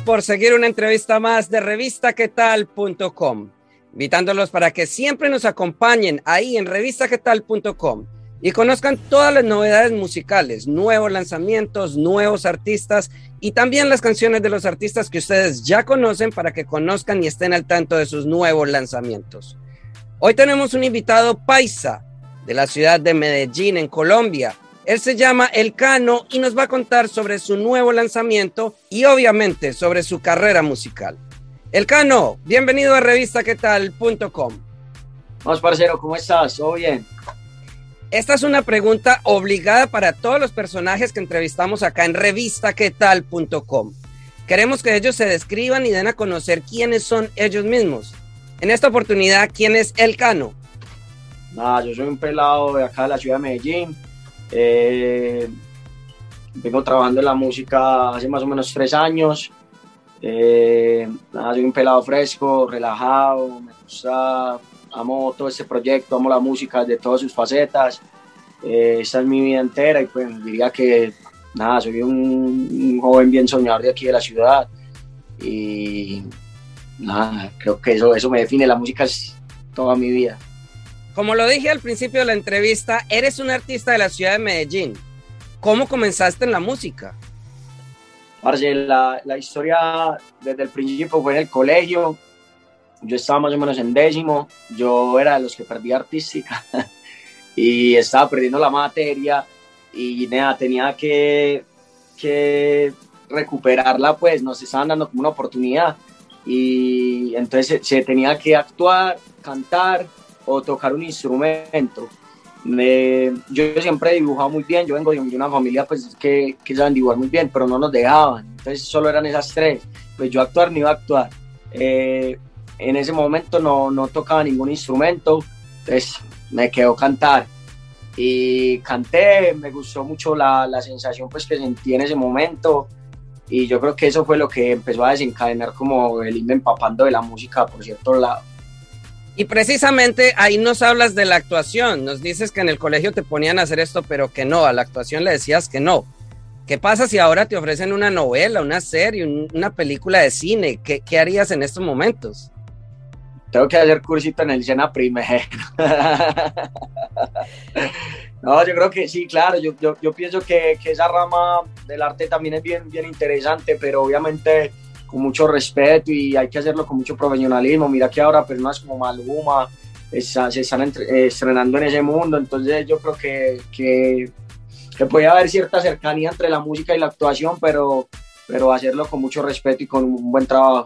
Por seguir una entrevista más de revistaquetal.com. Invitándolos para que siempre nos acompañen ahí en revistaquetal.com y conozcan todas las novedades musicales, nuevos lanzamientos, nuevos artistas y también las canciones de los artistas que ustedes ya conocen para que conozcan y estén al tanto de sus nuevos lanzamientos. Hoy tenemos un invitado paisa de la ciudad de Medellín, en Colombia. Él se llama El Cano y nos va a contar sobre su nuevo lanzamiento y obviamente sobre su carrera musical. El Cano, bienvenido a revistaquetal.com. Vamos, parcero, ¿cómo estás? ¿Todo bien? Esta es una pregunta obligada para todos los personajes que entrevistamos acá en revistaquetal.com. Queremos que ellos se describan y den a conocer quiénes son ellos mismos. En esta oportunidad, ¿quién es El Cano? Nada, yo soy un pelado de acá de la ciudad de Medellín. Eh, vengo trabajando en la música hace más o menos tres años. Eh, soy un pelado fresco, relajado, me gusta amo todo este proyecto, amo la música de todas sus facetas. Eh, esta es mi vida entera y pues diría que nada, soy un, joven bien soñador de aquí de la ciudad y nada, creo que eso, eso me define, la música es toda mi vida. Como lo dije al principio de la entrevista, eres un artista de la ciudad de Medellín. ¿Cómo comenzaste en la música? Parce, la, la historia desde el principio fue en el colegio, yo estaba más o menos en décimo, yo era de los que perdía artística y estaba perdiendo la materia. Y nada, tenía que, que recuperarla, pues nos estaban dando como una oportunidad. Y entonces se, tenía que actuar, cantar o tocar un instrumento. yo siempre he dibujado muy bien, yo vengo de una familia pues que, que saben dibujar muy bien, pero no nos dejaban, entonces solo eran esas tres, pues yo actuar ni iba a actuar. Eh, en ese momento no, no tocaba ningún instrumento, entonces me quedó cantar. Y canté, me gustó mucho la, la sensación pues, que sentí en ese momento y yo creo que eso fue lo que empezó a desencadenar como el irme empapando de la música por cierto lado. Y precisamente ahí nos hablas de la actuación, nos dices que en el colegio te ponían a hacer esto, pero que no, a la actuación le decías que no. ¿Qué pasa si ahora te ofrecen una novela, una serie, una película de cine? ¿Qué, qué harías en estos momentos? tengo que hacer cursito en el Sena primero. no, yo creo que sí, claro, yo, yo, yo pienso que, que, esa rama del arte también es bien, bien interesante, pero obviamente con mucho respeto y hay que hacerlo con mucho profesionalismo. Mira que ahora personas como Maluma se están estrenando en ese mundo, entonces yo creo que, que, que puede haber cierta cercanía entre la música y la actuación, pero, pero hacerlo con mucho respeto y con un buen trabajo.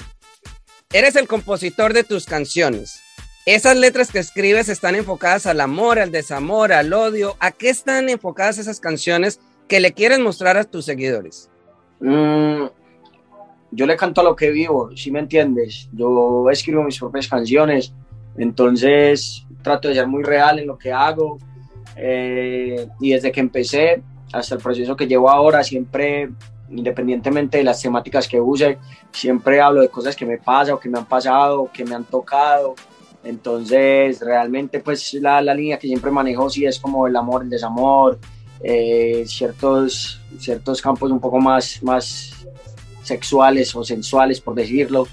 Eres el compositor de tus canciones. Esas letras que escribes están enfocadas al amor, al desamor, al odio. ¿A qué están enfocadas esas canciones que le quieres mostrar a tus seguidores? Mm, yo le canto a lo que vivo, si me entiendes. Yo escribo mis propias canciones, entonces trato de ser muy real en lo que hago. Eh, y desde que empecé hasta el proceso que llevo ahora, siempre independientemente de las temáticas que use, siempre hablo de cosas que me pasan o que me han pasado que me han tocado. Entonces, realmente, pues la, la línea que siempre manejo sí es como el amor, el desamor, eh, ciertos, ciertos campos un poco más, más sexuales o sensuales, por decirlo.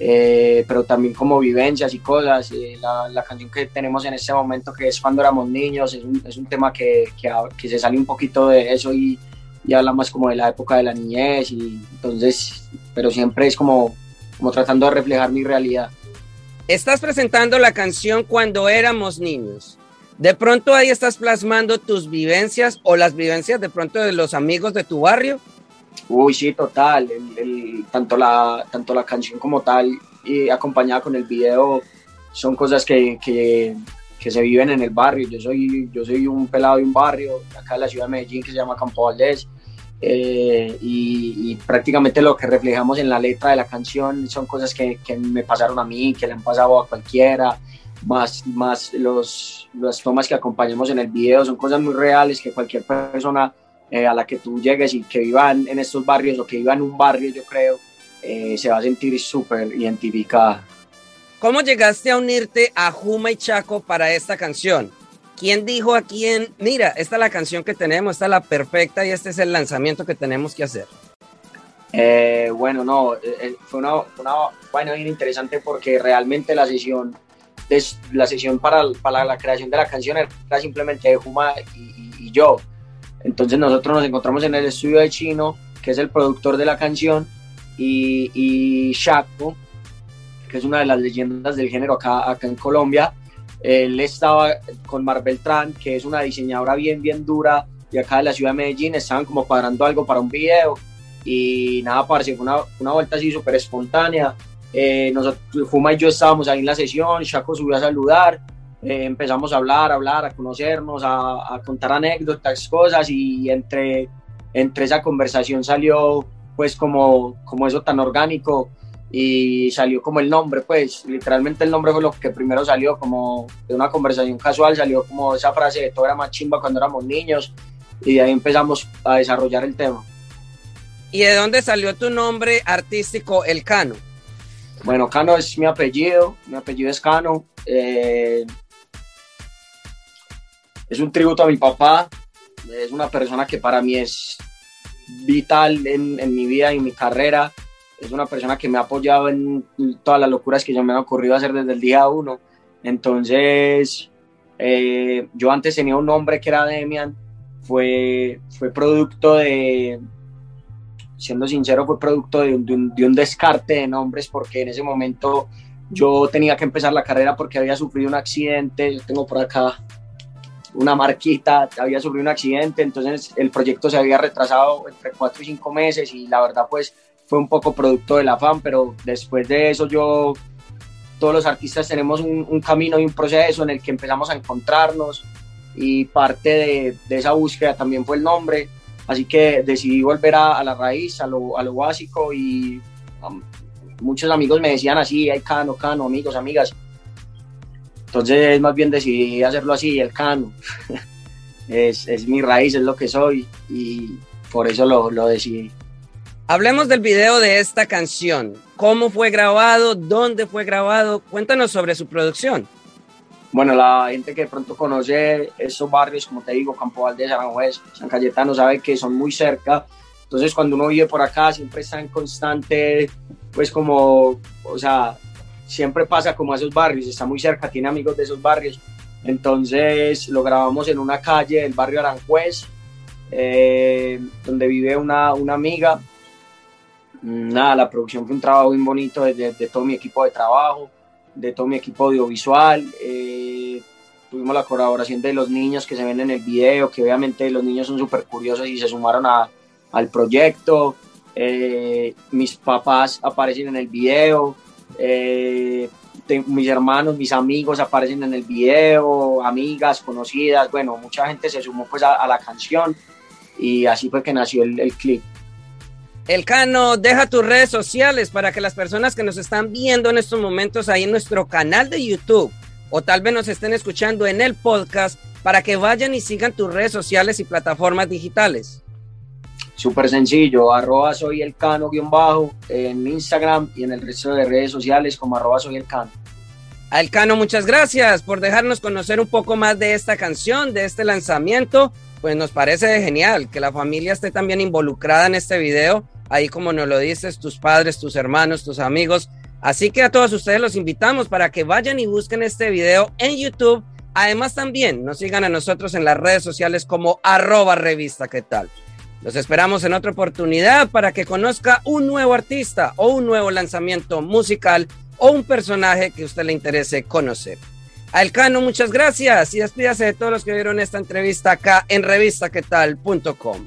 Eh, pero también como vivencias y cosas. Eh, la, canción que tenemos en este momento, que es Cuando éramos niños, es un, es un tema que, que, que, se sale un poquito de eso y, y habla más como de la época de la niñez y entonces, pero siempre es como, como tratando de reflejar mi realidad. Estás presentando la canción Cuando éramos niños. De pronto ahí estás plasmando tus vivencias o las vivencias de pronto de los amigos de tu barrio. Uy, sí, total. El, tanto, la, tanto la canción como tal y acompañada con el video son cosas que, que, que se viven en el barrio. Yo soy, yo soy un pelado de un barrio, acá en la ciudad de Medellín, que se llama Campo Valdés. Eh, y, prácticamente lo que reflejamos en la letra de la canción son cosas que, que, me pasaron a mí, que le han pasado a cualquiera, más, más los, las tomas que acompañamos en el video, son cosas muy reales que cualquier persona eh, a la que tú llegues y que viva en, estos barrios o que viva en un barrio, yo creo, eh, se va a sentir súper identificada. ¿Cómo llegaste a unirte a Juma y Chaco para esta canción? ¿Quién dijo a quién, mira, esta es la canción que tenemos, esta es la perfecta y este es el lanzamiento que tenemos que hacer? Eh, bueno, no, fue una, una vaina bien interesante porque realmente la sesión, la sesión para, para la creación de la canción era simplemente de Juma y yo. Entonces nosotros nos encontramos en el estudio de Chino, que es el productor de la canción, y, y Shaco, que es una de las leyendas del género acá, en Colombia. Él estaba con Mar Beltrán, que es una diseñadora bien, bien dura de acá de la ciudad de Medellín. Estaban como cuadrando algo para un video y nada, parece fue una, una vuelta así súper espontánea. Eh, nosotros, Fuma y yo estábamos ahí en la sesión, Shaco subió a saludar eh, empezamos a hablar, a hablar, a conocernos, a, contar anécdotas, cosas y entre, entre esa conversación salió pues como, como eso tan orgánico y salió como el nombre, pues literalmente el nombre fue lo que primero salió, como de una conversación casual, salió como esa frase de todo era más chimba cuando éramos niños y de ahí empezamos a desarrollar el tema. ¿Y de dónde salió tu nombre artístico, El Cano? Bueno, Cano es mi apellido, mi apellido es Cano. Eh, es un tributo a mi papá, es una persona que para mí es vital en, mi vida y en mi carrera, es una persona que me ha apoyado en todas las locuras que yo me han ocurrido hacer desde el día uno. Entonces, eh, yo antes tenía un nombre que era Demian, fue, fue producto de, siendo sincero, fue producto de un, de un descarte de nombres porque en ese momento yo tenía que empezar la carrera porque había sufrido un accidente, yo tengo por acá una marquita, había sufrido un accidente, entonces el proyecto se había retrasado entre cuatro y cinco meses y la verdad pues fue un poco producto del afán, pero después de eso yo, todos los artistas tenemos un, camino y un proceso en el que empezamos a encontrarnos y parte de, esa búsqueda también fue el nombre, así que decidí volver a, a la raíz, a lo, básico y muchos amigos me decían así, hay cano, cano, amigos, amigas, entonces, más bien decidí hacerlo así, el cano. es, es, mi raíz, es lo que soy y por eso lo, lo decidí. Hablemos del video de esta canción. ¿Cómo fue grabado? ¿Dónde fue grabado? Cuéntanos sobre su producción. Bueno, la gente que de pronto conoce esos barrios, como te digo, Campo Valdés, Aranjuez, San Cayetano, sabe que son muy cerca. Entonces, cuando uno vive por acá, siempre está en constante, pues como, o sea, siempre pasa como a esos barrios, está muy cerca, tiene amigos de esos barrios. Entonces lo grabamos en una calle del barrio Aranjuez, eh, donde vive una, una, amiga. Nada, la producción fue un trabajo muy bonito de, de, todo mi equipo de trabajo, de todo mi equipo audiovisual. Eh, tuvimos la colaboración de los niños que se ven en el video, que obviamente los niños son súper curiosos y se sumaron a, al proyecto. Eh, mis papás aparecen en el video, eh, mis hermanos, mis amigos aparecen en el video, amigas, conocidas, bueno, mucha gente se sumó pues a, la canción y así fue que nació el, el clip. El Cano, deja tus redes sociales para que las personas que nos están viendo en estos momentos ahí en nuestro canal de YouTube o tal vez nos estén escuchando en el podcast para que vayan y sigan tus redes sociales y plataformas digitales. Súper sencillo, arroba soy el cano guion bajo en Instagram y en el resto de redes sociales como arroba soy el cano. Al Cano, muchas gracias por dejarnos conocer un poco más de esta canción, de este lanzamiento. Pues nos parece genial que la familia esté también involucrada en este video, ahí como nos lo dices, tus padres, tus hermanos, tus amigos. Así que a todos ustedes los invitamos para que vayan y busquen este video en YouTube. Además también nos sigan a nosotros en las redes sociales como arroba revista, ¿qué tal? Los esperamos en otra oportunidad para que conozca un nuevo artista o un nuevo lanzamiento musical o un personaje que a usted le interese conocer. A Elcano, muchas gracias y despídase de todos los que vieron esta entrevista acá en revistaquetal.com.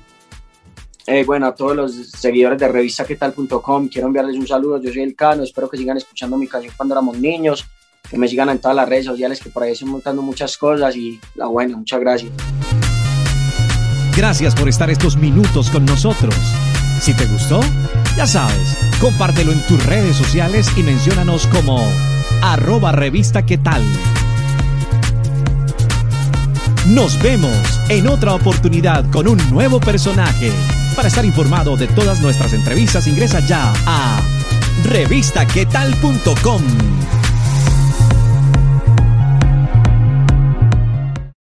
Eh, bueno, a todos los seguidores de revistaquetal.com, quiero enviarles un saludo. Yo soy Elcano, espero que sigan escuchando mi canción cuando éramos niños que me sigan en todas las redes sociales, que por ahí estoy montando muchas cosas y la buena, muchas gracias. Gracias por estar estos minutos con nosotros. Si te gustó, ya sabes, compártelo en tus redes sociales y menciónanos como arroba revista qué tal. Nos vemos en otra oportunidad con un nuevo personaje. Para estar informado de todas nuestras entrevistas, ingresa ya a revistaquetal.com.